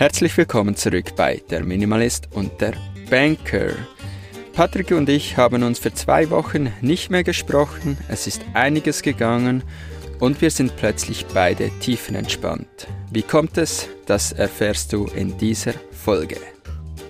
Herzlich willkommen zurück bei Der Minimalist und der Banker. Patrick und ich haben uns für zwei Wochen nicht mehr gesprochen, es ist einiges gegangen und wir sind plötzlich beide tiefenentspannt. Wie kommt es? Das erfährst du in dieser Folge.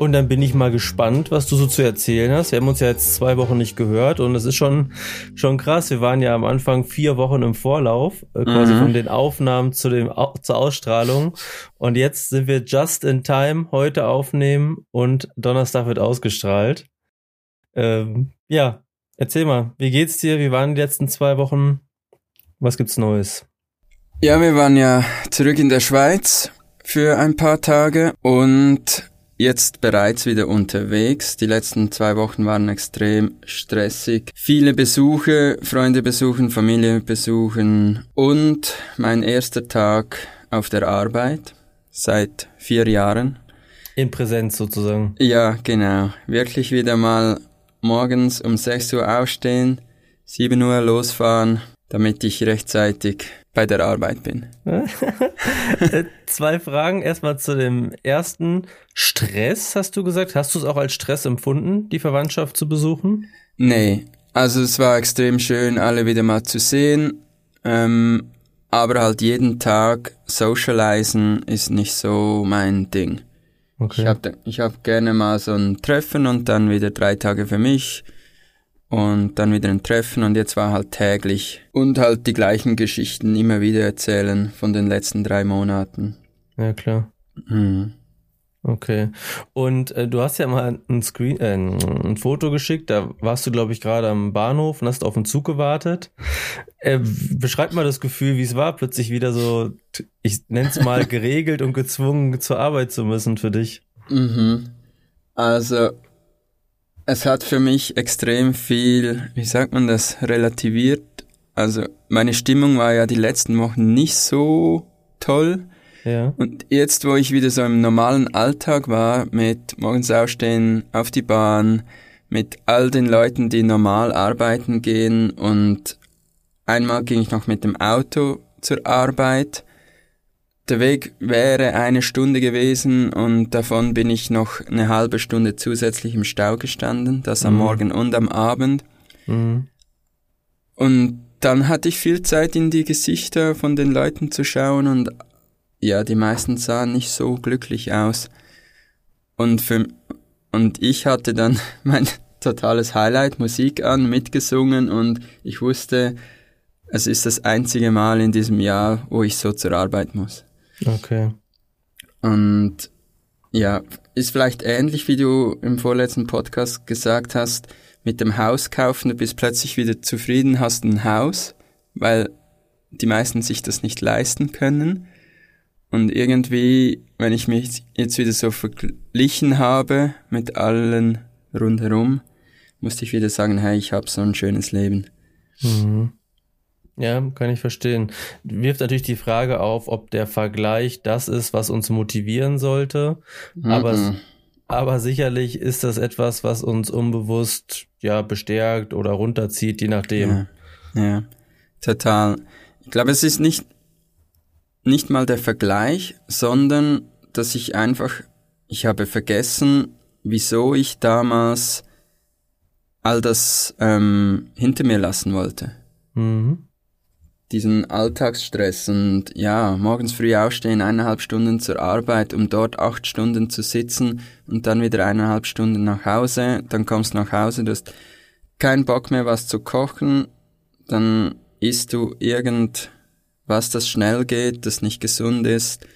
Und dann bin ich mal gespannt, was du so zu erzählen hast. Wir haben uns ja jetzt zwei Wochen nicht gehört und es ist schon, schon krass. Wir waren ja am Anfang vier Wochen im Vorlauf, äh, quasi mhm. von den Aufnahmen zu dem, zur Ausstrahlung. Und jetzt sind wir just in time, heute aufnehmen und Donnerstag wird ausgestrahlt. Ähm, ja, erzähl mal, wie geht's dir? Wie waren die letzten zwei Wochen? Was gibt's Neues? Ja, wir waren ja zurück in der Schweiz für ein paar Tage und jetzt bereits wieder unterwegs. Die letzten zwei Wochen waren extrem stressig. Viele Besuche, Freunde besuchen, Familie besuchen und mein erster Tag auf der Arbeit seit vier Jahren. In Präsenz sozusagen. Ja, genau. Wirklich wieder mal morgens um 6 Uhr aufstehen, 7 Uhr losfahren, damit ich rechtzeitig bei der Arbeit bin. Zwei Fragen. Erstmal zu dem ersten. Stress, hast du gesagt. Hast du es auch als Stress empfunden, die Verwandtschaft zu besuchen? Nee. Also es war extrem schön, alle wieder mal zu sehen. Ähm, aber halt jeden Tag socialisen ist nicht so mein Ding. Okay. Ich habe ich hab gerne mal so ein Treffen und dann wieder drei Tage für mich und dann wieder ein Treffen und jetzt war halt täglich und halt die gleichen Geschichten immer wieder erzählen von den letzten drei Monaten. Ja, klar. Mhm. Okay. Und äh, du hast ja mal ein Screen, äh, ein Foto geschickt. Da warst du, glaube ich, gerade am Bahnhof und hast auf den Zug gewartet. Äh, beschreib mal das Gefühl, wie es war, plötzlich wieder so, ich nenn's mal geregelt und gezwungen zur Arbeit zu müssen für dich. Mhm. Also es hat für mich extrem viel, wie sagt man das, relativiert. Also meine Stimmung war ja die letzten Wochen nicht so toll. Ja. Und jetzt, wo ich wieder so im normalen Alltag war, mit morgens aufstehen, auf die Bahn, mit all den Leuten, die normal arbeiten gehen und einmal ging ich noch mit dem Auto zur Arbeit der Weg wäre eine Stunde gewesen und davon bin ich noch eine halbe Stunde zusätzlich im Stau gestanden, das am mhm. Morgen und am Abend. Mhm. Und dann hatte ich viel Zeit in die Gesichter von den Leuten zu schauen und ja, die meisten sahen nicht so glücklich aus. Und für, und ich hatte dann mein totales Highlight, Musik an, mitgesungen und ich wusste, es ist das einzige Mal in diesem Jahr, wo ich so zur Arbeit muss. Okay. Und ja, ist vielleicht ähnlich, wie du im vorletzten Podcast gesagt hast, mit dem Haus kaufen, du bist plötzlich wieder zufrieden, hast ein Haus, weil die meisten sich das nicht leisten können. Und irgendwie, wenn ich mich jetzt wieder so verglichen habe mit allen rundherum, musste ich wieder sagen, hey, ich habe so ein schönes Leben. Mhm. Ja, kann ich verstehen. Wirft natürlich die Frage auf, ob der Vergleich das ist, was uns motivieren sollte. Mhm. Aber, aber sicherlich ist das etwas, was uns unbewusst ja bestärkt oder runterzieht, je nachdem. Ja, ja total. Ich glaube, es ist nicht, nicht mal der Vergleich, sondern dass ich einfach, ich habe vergessen, wieso ich damals all das ähm, hinter mir lassen wollte. Mhm diesen Alltagsstress und ja, morgens früh aufstehen, eineinhalb Stunden zur Arbeit, um dort acht Stunden zu sitzen und dann wieder eineinhalb Stunden nach Hause, dann kommst du nach Hause, du hast keinen Bock mehr was zu kochen, dann isst du irgendwas, das schnell geht, das nicht gesund ist,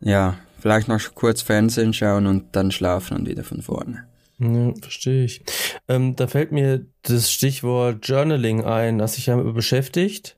ja, vielleicht noch kurz Fernsehen schauen und dann schlafen und wieder von vorne. Ja, verstehe ich. Ähm, da fällt mir das Stichwort Journaling ein, das sich ja beschäftigt.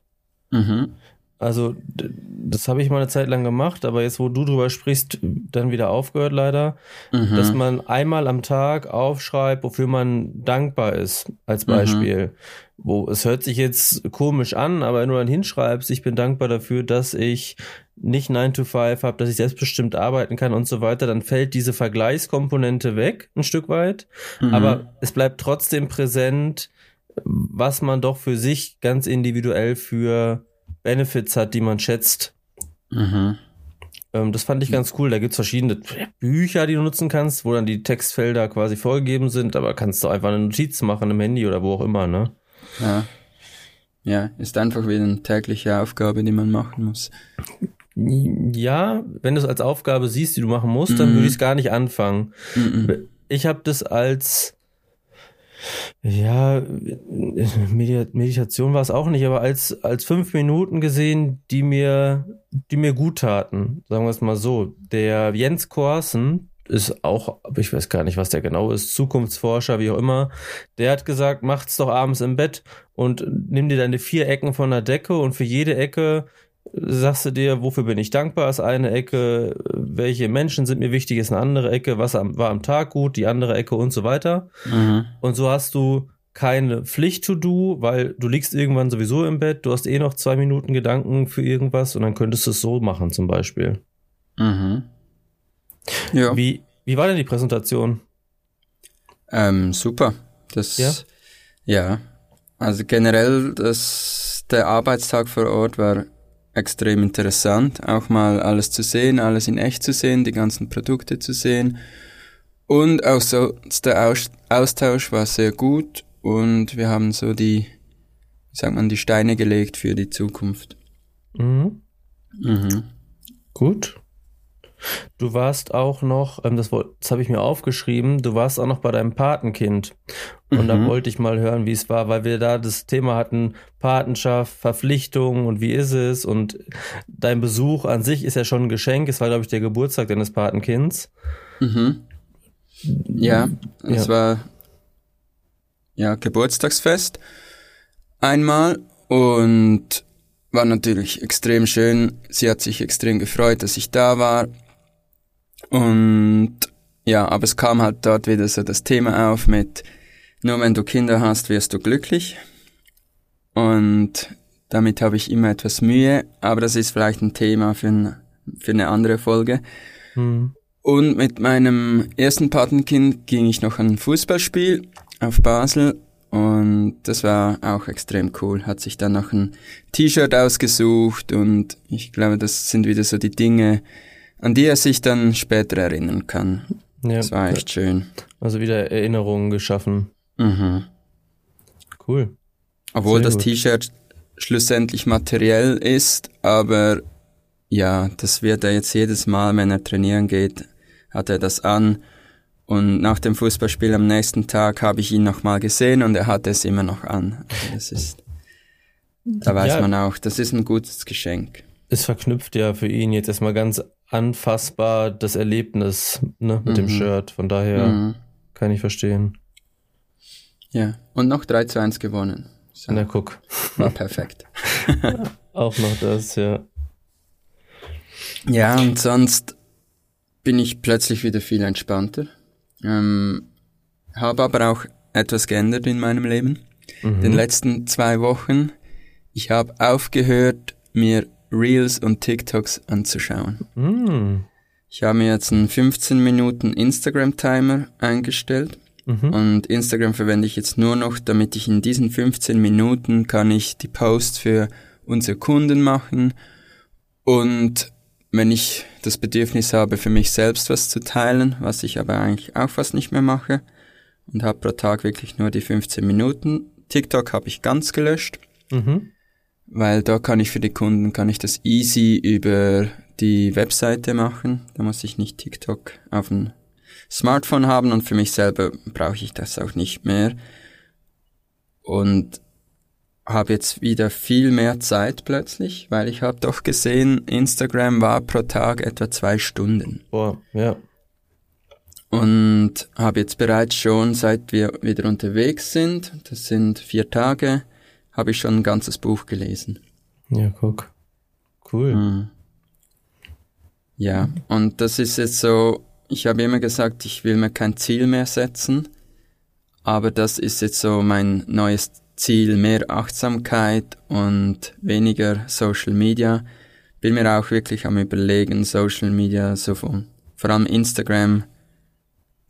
Mhm. Also, das habe ich mal eine Zeit lang gemacht, aber jetzt, wo du drüber sprichst, dann wieder aufgehört leider, mhm. dass man einmal am Tag aufschreibt, wofür man dankbar ist, als mhm. Beispiel. Mhm. Wo es hört sich jetzt komisch an, aber wenn du dann hinschreibst, ich bin dankbar dafür, dass ich nicht 9 to 5 habe, dass ich selbstbestimmt arbeiten kann und so weiter, dann fällt diese Vergleichskomponente weg, ein Stück weit. Mhm. Aber es bleibt trotzdem präsent, was man doch für sich ganz individuell für Benefits hat, die man schätzt. Mhm. Ähm, das fand ich ganz cool. Da gibt's verschiedene Bücher, die du nutzen kannst, wo dann die Textfelder quasi vorgegeben sind, aber kannst du einfach eine Notiz machen im Handy oder wo auch immer, ne? Ja. Ja, ist einfach wieder eine tägliche Aufgabe, die man machen muss. Ja, wenn du es als Aufgabe siehst, die du machen musst, dann mm. würde ich es gar nicht anfangen. Mm Ich habe das als ja, Meditation war es auch nicht, aber als, als fünf Minuten gesehen, die mir, die mir gut taten. Sagen wir es mal so. Der Jens Korsen ist auch, ich weiß gar nicht, was der genau ist, Zukunftsforscher, wie auch immer. Der hat gesagt, macht's doch abends im Bett und nimm dir deine vier Ecken von der Decke und für jede Ecke sagst du dir, wofür bin ich dankbar, ist eine Ecke, welche Menschen sind mir wichtig, ist eine andere Ecke, was war am Tag gut, die andere Ecke und so weiter. Mhm. Und so hast du keine Pflicht to do, weil du liegst irgendwann sowieso im Bett, du hast eh noch zwei Minuten Gedanken für irgendwas und dann könntest du es so machen zum Beispiel. Mhm. Ja. Wie, wie war denn die Präsentation? Ähm, super. Das, ja? ja. Also generell, das, der Arbeitstag vor Ort war extrem interessant, auch mal alles zu sehen, alles in echt zu sehen, die ganzen Produkte zu sehen. Und auch so der Austausch war sehr gut und wir haben so die, wie sagt man, die Steine gelegt für die Zukunft. Mhm. Mhm. Gut. Du warst auch noch, ähm, das, das habe ich mir aufgeschrieben, du warst auch noch bei deinem Patenkind. Und mhm. da wollte ich mal hören, wie es war, weil wir da das Thema hatten, Patenschaft, Verpflichtung und wie ist es. Und dein Besuch an sich ist ja schon ein Geschenk. Es war, glaube ich, der Geburtstag deines Patenkinds. Mhm. Ja, es ja. war ja Geburtstagsfest einmal und war natürlich extrem schön. Sie hat sich extrem gefreut, dass ich da war. Und ja, aber es kam halt dort wieder so das Thema auf mit, nur wenn du Kinder hast, wirst du glücklich. Und damit habe ich immer etwas Mühe, aber das ist vielleicht ein Thema für, ein, für eine andere Folge. Mhm. Und mit meinem ersten Patenkind ging ich noch an ein Fußballspiel auf Basel und das war auch extrem cool. Hat sich dann noch ein T-Shirt ausgesucht und ich glaube, das sind wieder so die Dinge, an die er sich dann später erinnern kann. Ja, das war echt schön. Also wieder Erinnerungen geschaffen. Mhm. Cool. Obwohl Sehr das T-Shirt schlussendlich materiell ist, aber ja, das wird er jetzt jedes Mal, wenn er trainieren geht, hat er das an. Und nach dem Fußballspiel am nächsten Tag habe ich ihn nochmal gesehen und er hat es immer noch an. Also das ist, da weiß ja, man auch, das ist ein gutes Geschenk. Es verknüpft ja für ihn jetzt erstmal ganz anfassbar das Erlebnis ne, mit mhm. dem Shirt. Von daher mhm. kann ich verstehen. Ja, und noch 3 zu 1 gewonnen. So. Na, guck. War perfekt. Auch noch das, ja. Ja, und sonst bin ich plötzlich wieder viel entspannter. Ähm, habe aber auch etwas geändert in meinem Leben. Mhm. Den letzten zwei Wochen. Ich habe aufgehört, mir Reels und TikToks anzuschauen. Mhm. Ich habe mir jetzt einen 15 Minuten Instagram-Timer eingestellt. Mhm. Und Instagram verwende ich jetzt nur noch, damit ich in diesen 15 Minuten kann ich die Posts für unsere Kunden machen und wenn ich das Bedürfnis habe, für mich selbst was zu teilen, was ich aber eigentlich auch fast nicht mehr mache und habe pro Tag wirklich nur die 15 Minuten. TikTok habe ich ganz gelöscht, mhm. Weil da kann ich für die Kunden, kann ich das easy über die Webseite machen. Da muss ich nicht TikTok auf dem Smartphone haben und für mich selber brauche ich das auch nicht mehr. Und habe jetzt wieder viel mehr Zeit plötzlich, weil ich habe doch gesehen, Instagram war pro Tag etwa zwei Stunden. Boah, ja. Und habe jetzt bereits schon, seit wir wieder unterwegs sind, das sind vier Tage, habe ich schon ein ganzes Buch gelesen. Ja, guck. Cool. Mhm. Ja, und das ist jetzt so, ich habe immer gesagt, ich will mir kein Ziel mehr setzen, aber das ist jetzt so mein neues Ziel mehr Achtsamkeit und weniger Social Media. Bin mir auch wirklich am überlegen, Social Media so von, vor allem Instagram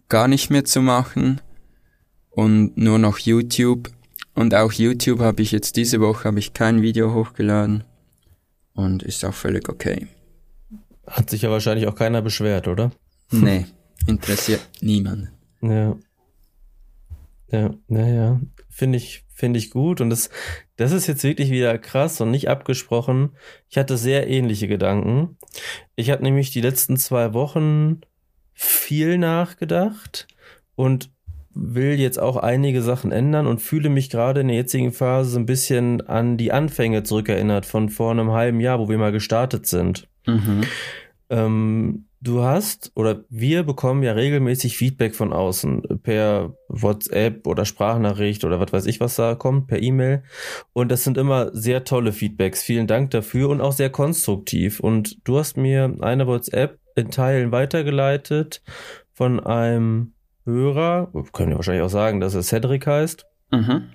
gar nicht mehr zu machen und nur noch YouTube. Und auch YouTube habe ich jetzt diese Woche habe ich kein Video hochgeladen und ist auch völlig okay. Hat sich ja wahrscheinlich auch keiner beschwert, oder? Nee, interessiert niemanden. Ja. Ja, naja, finde ich, finde ich gut. Und das, das ist jetzt wirklich wieder krass und nicht abgesprochen. Ich hatte sehr ähnliche Gedanken. Ich habe nämlich die letzten zwei Wochen viel nachgedacht und will jetzt auch einige Sachen ändern und fühle mich gerade in der jetzigen Phase so ein bisschen an die Anfänge zurückerinnert von vor einem halben Jahr, wo wir mal gestartet sind. Mhm. Ähm, du hast oder wir bekommen ja regelmäßig Feedback von außen per WhatsApp oder Sprachnachricht oder was weiß ich, was da kommt, per E-Mail. Und das sind immer sehr tolle Feedbacks. Vielen Dank dafür und auch sehr konstruktiv. Und du hast mir eine WhatsApp in Teilen weitergeleitet von einem Hörer, können wir wahrscheinlich auch sagen, dass er Cedric heißt. Mhm.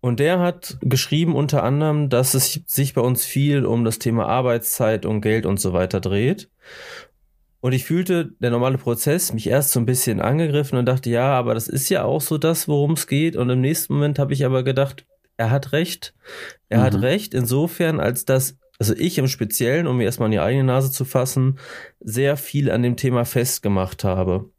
Und der hat geschrieben unter anderem, dass es sich bei uns viel um das Thema Arbeitszeit und Geld und so weiter dreht. Und ich fühlte, der normale Prozess, mich erst so ein bisschen angegriffen und dachte, ja, aber das ist ja auch so das, worum es geht. Und im nächsten Moment habe ich aber gedacht, er hat recht. Er mhm. hat recht insofern, als dass, also ich im Speziellen, um mir erstmal in die eigene Nase zu fassen, sehr viel an dem Thema festgemacht habe.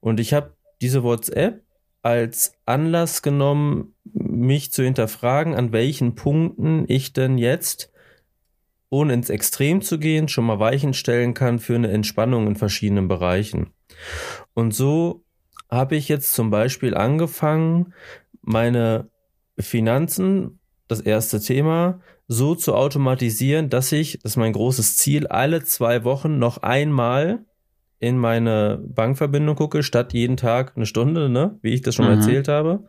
Und ich habe diese WhatsApp als Anlass genommen, mich zu hinterfragen, an welchen Punkten ich denn jetzt, ohne ins Extrem zu gehen, schon mal Weichen stellen kann für eine Entspannung in verschiedenen Bereichen. Und so habe ich jetzt zum Beispiel angefangen, meine Finanzen, das erste Thema, so zu automatisieren, dass ich, das ist mein großes Ziel, alle zwei Wochen noch einmal in meine Bankverbindung gucke, statt jeden Tag eine Stunde, ne, wie ich das schon mhm. erzählt habe.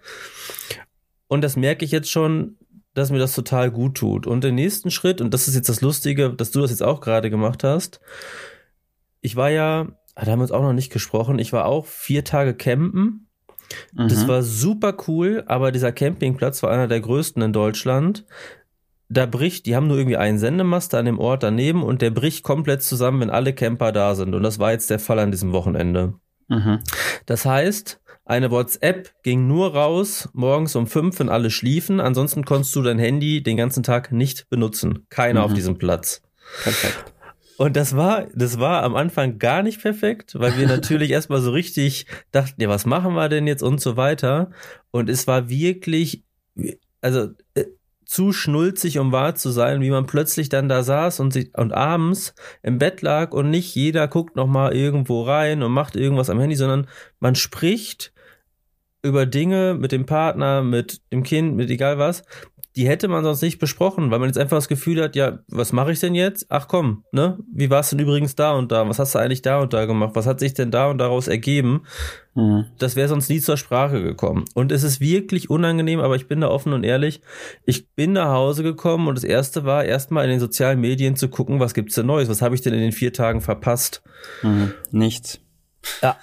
Und das merke ich jetzt schon, dass mir das total gut tut. Und den nächsten Schritt, und das ist jetzt das Lustige, dass du das jetzt auch gerade gemacht hast. Ich war ja, da haben wir uns auch noch nicht gesprochen, ich war auch vier Tage campen. Mhm. Das war super cool, aber dieser Campingplatz war einer der größten in Deutschland da bricht, die haben nur irgendwie einen Sendemaster an dem Ort daneben und der bricht komplett zusammen, wenn alle Camper da sind. Und das war jetzt der Fall an diesem Wochenende. Mhm. Das heißt, eine WhatsApp ging nur raus morgens um fünf, wenn alle schliefen. Ansonsten konntest du dein Handy den ganzen Tag nicht benutzen. Keiner mhm. auf diesem Platz. Perfekt. Und das war, das war am Anfang gar nicht perfekt, weil wir natürlich erstmal so richtig dachten, ja, was machen wir denn jetzt und so weiter. Und es war wirklich, also äh, zu schnulzig, um wahr zu sein, wie man plötzlich dann da saß und, sich, und abends im Bett lag und nicht jeder guckt noch mal irgendwo rein und macht irgendwas am Handy, sondern man spricht über Dinge mit dem Partner, mit dem Kind, mit egal was, die hätte man sonst nicht besprochen, weil man jetzt einfach das Gefühl hat, ja, was mache ich denn jetzt? Ach komm, ne? Wie war es denn übrigens da und da? Was hast du eigentlich da und da gemacht? Was hat sich denn da und daraus ergeben? Mhm. Das wäre sonst nie zur Sprache gekommen. Und es ist wirklich unangenehm, aber ich bin da offen und ehrlich. Ich bin nach Hause gekommen und das erste war erstmal in den sozialen Medien zu gucken, was gibt's denn Neues? Was habe ich denn in den vier Tagen verpasst? Mhm. Nichts.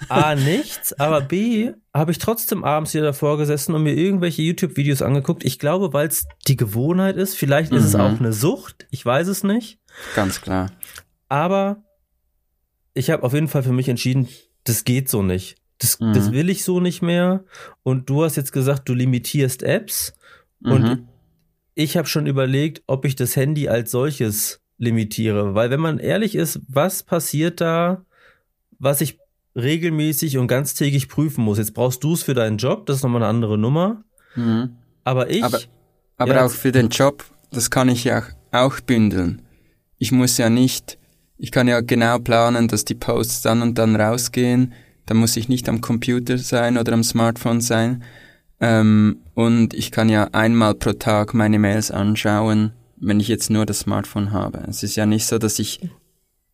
A, nichts, aber B, habe ich trotzdem abends wieder davor gesessen und mir irgendwelche YouTube-Videos angeguckt. Ich glaube, weil es die Gewohnheit ist. Vielleicht mhm. ist es mhm. auch eine Sucht. Ich weiß es nicht. Ganz klar. Aber ich habe auf jeden Fall für mich entschieden, das geht so nicht. Das, mhm. das will ich so nicht mehr. Und du hast jetzt gesagt, du limitierst Apps. Mhm. Und ich habe schon überlegt, ob ich das Handy als solches limitiere. Weil wenn man ehrlich ist, was passiert da, was ich regelmäßig und ganztägig prüfen muss. Jetzt brauchst du es für deinen Job, das ist nochmal eine andere Nummer. Mhm. Aber ich. Aber, aber ja, auch für den Job, das kann ich ja auch bündeln. Ich muss ja nicht, ich kann ja genau planen, dass die Posts dann und dann rausgehen. Da muss ich nicht am Computer sein oder am Smartphone sein. Ähm, und ich kann ja einmal pro Tag meine Mails anschauen, wenn ich jetzt nur das Smartphone habe. Es ist ja nicht so, dass ich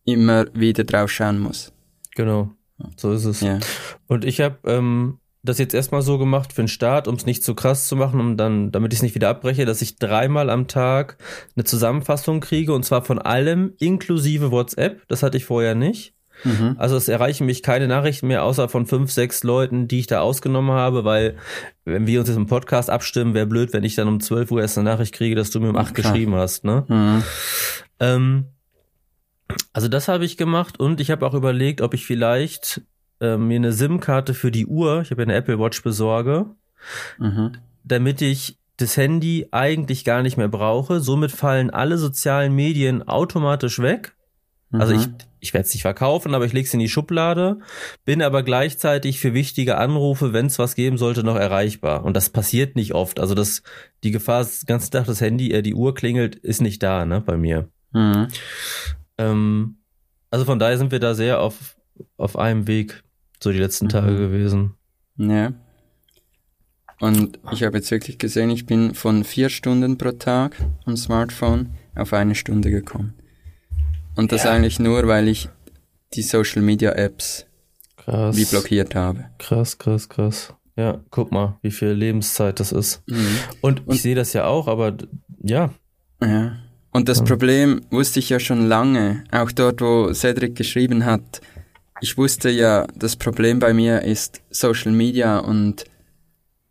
immer wieder drauf schauen muss. Genau. So ist es. Ja. Und ich habe ähm, das jetzt erstmal so gemacht für den Start, um es nicht zu krass zu machen, um dann, damit ich es nicht wieder abbreche, dass ich dreimal am Tag eine Zusammenfassung kriege und zwar von allem inklusive WhatsApp. Das hatte ich vorher nicht. Mhm. Also es erreichen mich keine Nachrichten mehr, außer von fünf, sechs Leuten, die ich da ausgenommen habe, weil wenn wir uns jetzt im Podcast abstimmen, wäre blöd, wenn ich dann um 12 Uhr erst eine Nachricht kriege, dass du mir um acht geschrieben hast. Ne? Mhm. Ähm, also das habe ich gemacht und ich habe auch überlegt, ob ich vielleicht äh, mir eine SIM-Karte für die Uhr, ich habe ja eine Apple Watch besorge, mhm. damit ich das Handy eigentlich gar nicht mehr brauche. Somit fallen alle sozialen Medien automatisch weg. Also ich, mhm. ich werde es nicht verkaufen, aber ich lege es in die Schublade, bin aber gleichzeitig für wichtige Anrufe, wenn es was geben sollte, noch erreichbar. Und das passiert nicht oft. Also das, die Gefahr, ist, den ganzen Tag das Handy, äh, die Uhr klingelt, ist nicht da, ne, bei mir. Mhm. Ähm, also von daher sind wir da sehr auf, auf einem Weg, so die letzten mhm. Tage gewesen. Ja. Und ich habe jetzt wirklich gesehen, ich bin von vier Stunden pro Tag am Smartphone auf eine Stunde gekommen. Und das ja. eigentlich nur, weil ich die Social Media Apps krass. wie blockiert habe. Krass, krass, krass. Ja, guck mal, wie viel Lebenszeit das ist. Mhm. Und, Und ich sehe das ja auch, aber ja. Ja. Und das. Problem wusste ich ja schon lange, auch dort, wo Cedric geschrieben hat. Ich wusste ja, das Problem bei mir ist Social Media und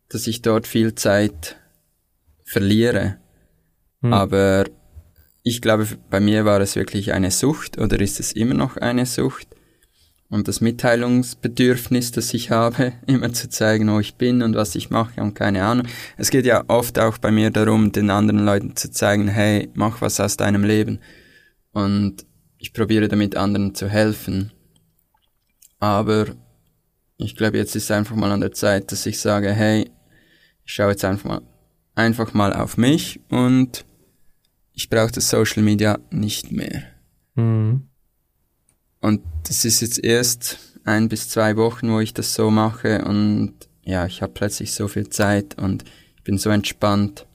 dass ich dort viel Zeit verliere. Mhm. Aber ich glaube, bei mir war es wirklich eine Sucht oder ist es immer noch eine Sucht. Und das Mitteilungsbedürfnis, das ich habe, immer zu zeigen, wo ich bin und was ich mache und keine Ahnung. Es geht ja oft auch bei mir darum, den anderen Leuten zu zeigen, hey, mach was aus deinem Leben. Und ich probiere damit anderen zu helfen. Aber ich glaube, jetzt ist einfach mal an der Zeit, dass ich sage, hey, ich schaue jetzt einfach mal, einfach mal auf mich und ich brauche das Social Media nicht mehr. Mhm. Und das ist jetzt erst ein bis zwei Wochen, wo ich das so mache und ja, ich habe plötzlich so viel Zeit und ich bin so entspannt.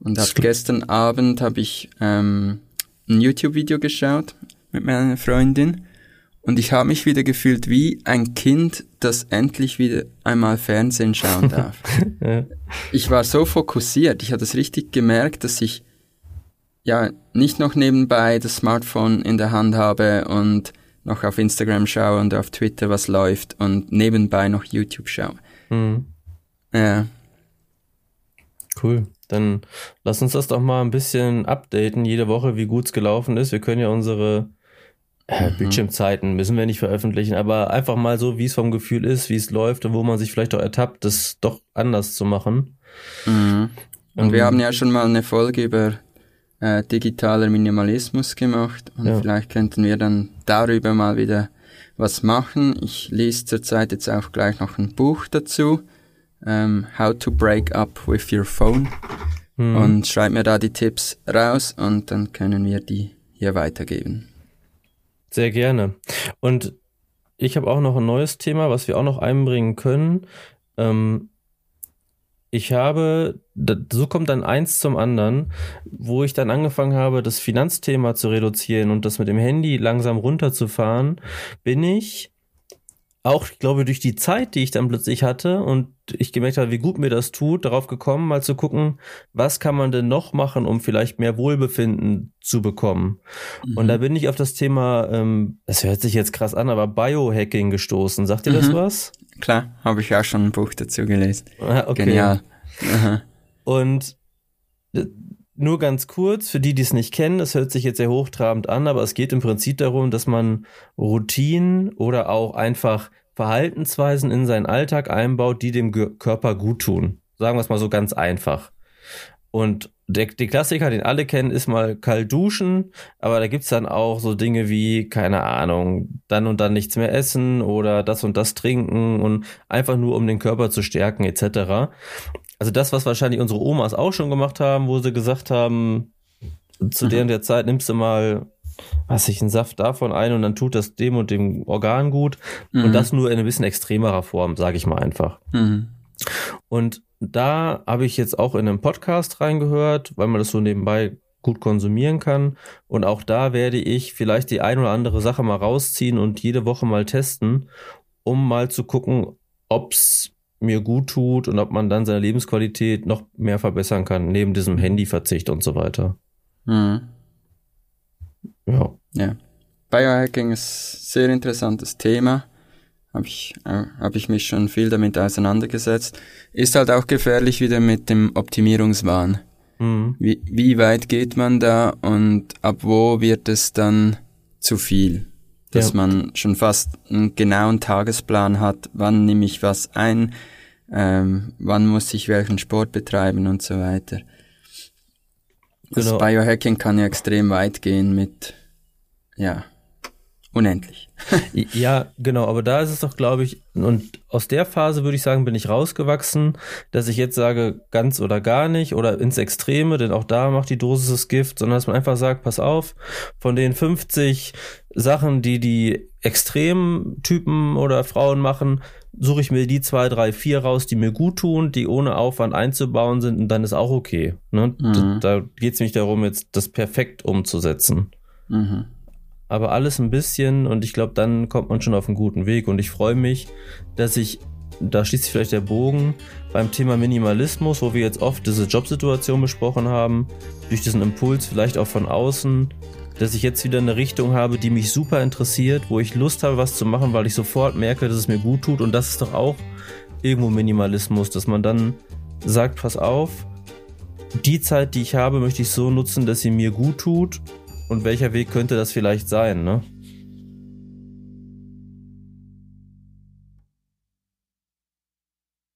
Und hab gestern Abend habe ich ähm, ein YouTube-Video geschaut mit meiner Freundin und ich habe mich wieder gefühlt wie ein Kind, das endlich wieder einmal Fernsehen schauen darf. ja. Ich war so fokussiert, ich habe das richtig gemerkt, dass ich ja nicht noch nebenbei das Smartphone in der Hand habe und noch auf Instagram schaue und auf Twitter was läuft und nebenbei noch YouTube schaue. Mhm. Ja. Cool. Dann lass uns das doch mal ein bisschen updaten, jede Woche, wie gut es gelaufen ist. Wir können ja unsere äh, mhm. Bildschirmzeiten müssen wir nicht veröffentlichen, aber einfach mal so, wie es vom Gefühl ist, wie es läuft und wo man sich vielleicht auch ertappt, das doch anders zu machen. Mhm. Und um, wir haben ja schon mal eine Folge über äh, digitaler Minimalismus gemacht und ja. vielleicht könnten wir dann darüber mal wieder was machen. Ich lese zurzeit jetzt auch gleich noch ein Buch dazu, ähm, How to Break Up with Your Phone mhm. und schreibe mir da die Tipps raus und dann können wir die hier weitergeben. Sehr gerne. Und ich habe auch noch ein neues Thema, was wir auch noch einbringen können. Ähm, ich habe, so kommt dann eins zum anderen, wo ich dann angefangen habe, das Finanzthema zu reduzieren und das mit dem Handy langsam runterzufahren, bin ich auch, ich glaube, durch die Zeit, die ich dann plötzlich hatte und ich gemerkt habe, wie gut mir das tut, darauf gekommen, mal zu gucken, was kann man denn noch machen, um vielleicht mehr Wohlbefinden zu bekommen. Mhm. Und da bin ich auf das Thema, ähm, das hört sich jetzt krass an, aber Biohacking gestoßen. Sagt ihr mhm. das was? Klar, habe ich auch schon ein Buch dazu gelesen. Ah, okay. Genial. Aha. Und äh, nur ganz kurz, für die, die es nicht kennen, das hört sich jetzt sehr hochtrabend an, aber es geht im Prinzip darum, dass man Routinen oder auch einfach Verhaltensweisen in seinen Alltag einbaut, die dem Körper gut tun. Sagen wir es mal so ganz einfach. Und der, der Klassiker, den alle kennen, ist mal kalt duschen, aber da gibt's dann auch so Dinge wie, keine Ahnung, dann und dann nichts mehr essen oder das und das trinken und einfach nur um den Körper zu stärken etc. Also das, was wahrscheinlich unsere Omas auch schon gemacht haben, wo sie gesagt haben, zu mhm. der und der Zeit nimmst du mal, was ich, einen Saft davon ein und dann tut das dem und dem Organ gut. Mhm. Und das nur in ein bisschen extremerer Form, sage ich mal einfach. Mhm. Und da habe ich jetzt auch in einem Podcast reingehört, weil man das so nebenbei gut konsumieren kann. Und auch da werde ich vielleicht die ein oder andere Sache mal rausziehen und jede Woche mal testen, um mal zu gucken, ob's mir gut tut und ob man dann seine Lebensqualität noch mehr verbessern kann, neben diesem Handyverzicht und so weiter. Mhm. Ja. Ja. Biohacking ist ein sehr interessantes Thema. Habe ich, äh, hab ich mich schon viel damit auseinandergesetzt. Ist halt auch gefährlich wieder mit dem Optimierungswahn. Mhm. Wie, wie weit geht man da und ab wo wird es dann zu viel? Dass ja. man schon fast einen genauen Tagesplan hat, wann nehme ich was ein, ähm, wann muss ich welchen Sport betreiben und so weiter. Das genau. Biohacking kann ja extrem weit gehen mit, ja, unendlich. ja, genau, aber da ist es doch, glaube ich, und aus der Phase würde ich sagen, bin ich rausgewachsen, dass ich jetzt sage, ganz oder gar nicht oder ins Extreme, denn auch da macht die Dosis das Gift, sondern dass man einfach sagt, pass auf, von den 50 Sachen, die die Extremtypen oder Frauen machen, suche ich mir die zwei, drei, vier raus, die mir gut tun, die ohne Aufwand einzubauen sind und dann ist auch okay. Ne? Mhm. Da, da geht es nicht darum, jetzt das perfekt umzusetzen. Mhm aber alles ein bisschen und ich glaube, dann kommt man schon auf einen guten Weg und ich freue mich, dass ich, da schließt sich vielleicht der Bogen, beim Thema Minimalismus, wo wir jetzt oft diese Jobsituation besprochen haben, durch diesen Impuls vielleicht auch von außen, dass ich jetzt wieder eine Richtung habe, die mich super interessiert, wo ich Lust habe, was zu machen, weil ich sofort merke, dass es mir gut tut und das ist doch auch irgendwo Minimalismus, dass man dann sagt, pass auf, die Zeit, die ich habe, möchte ich so nutzen, dass sie mir gut tut und welcher Weg könnte das vielleicht sein, ne?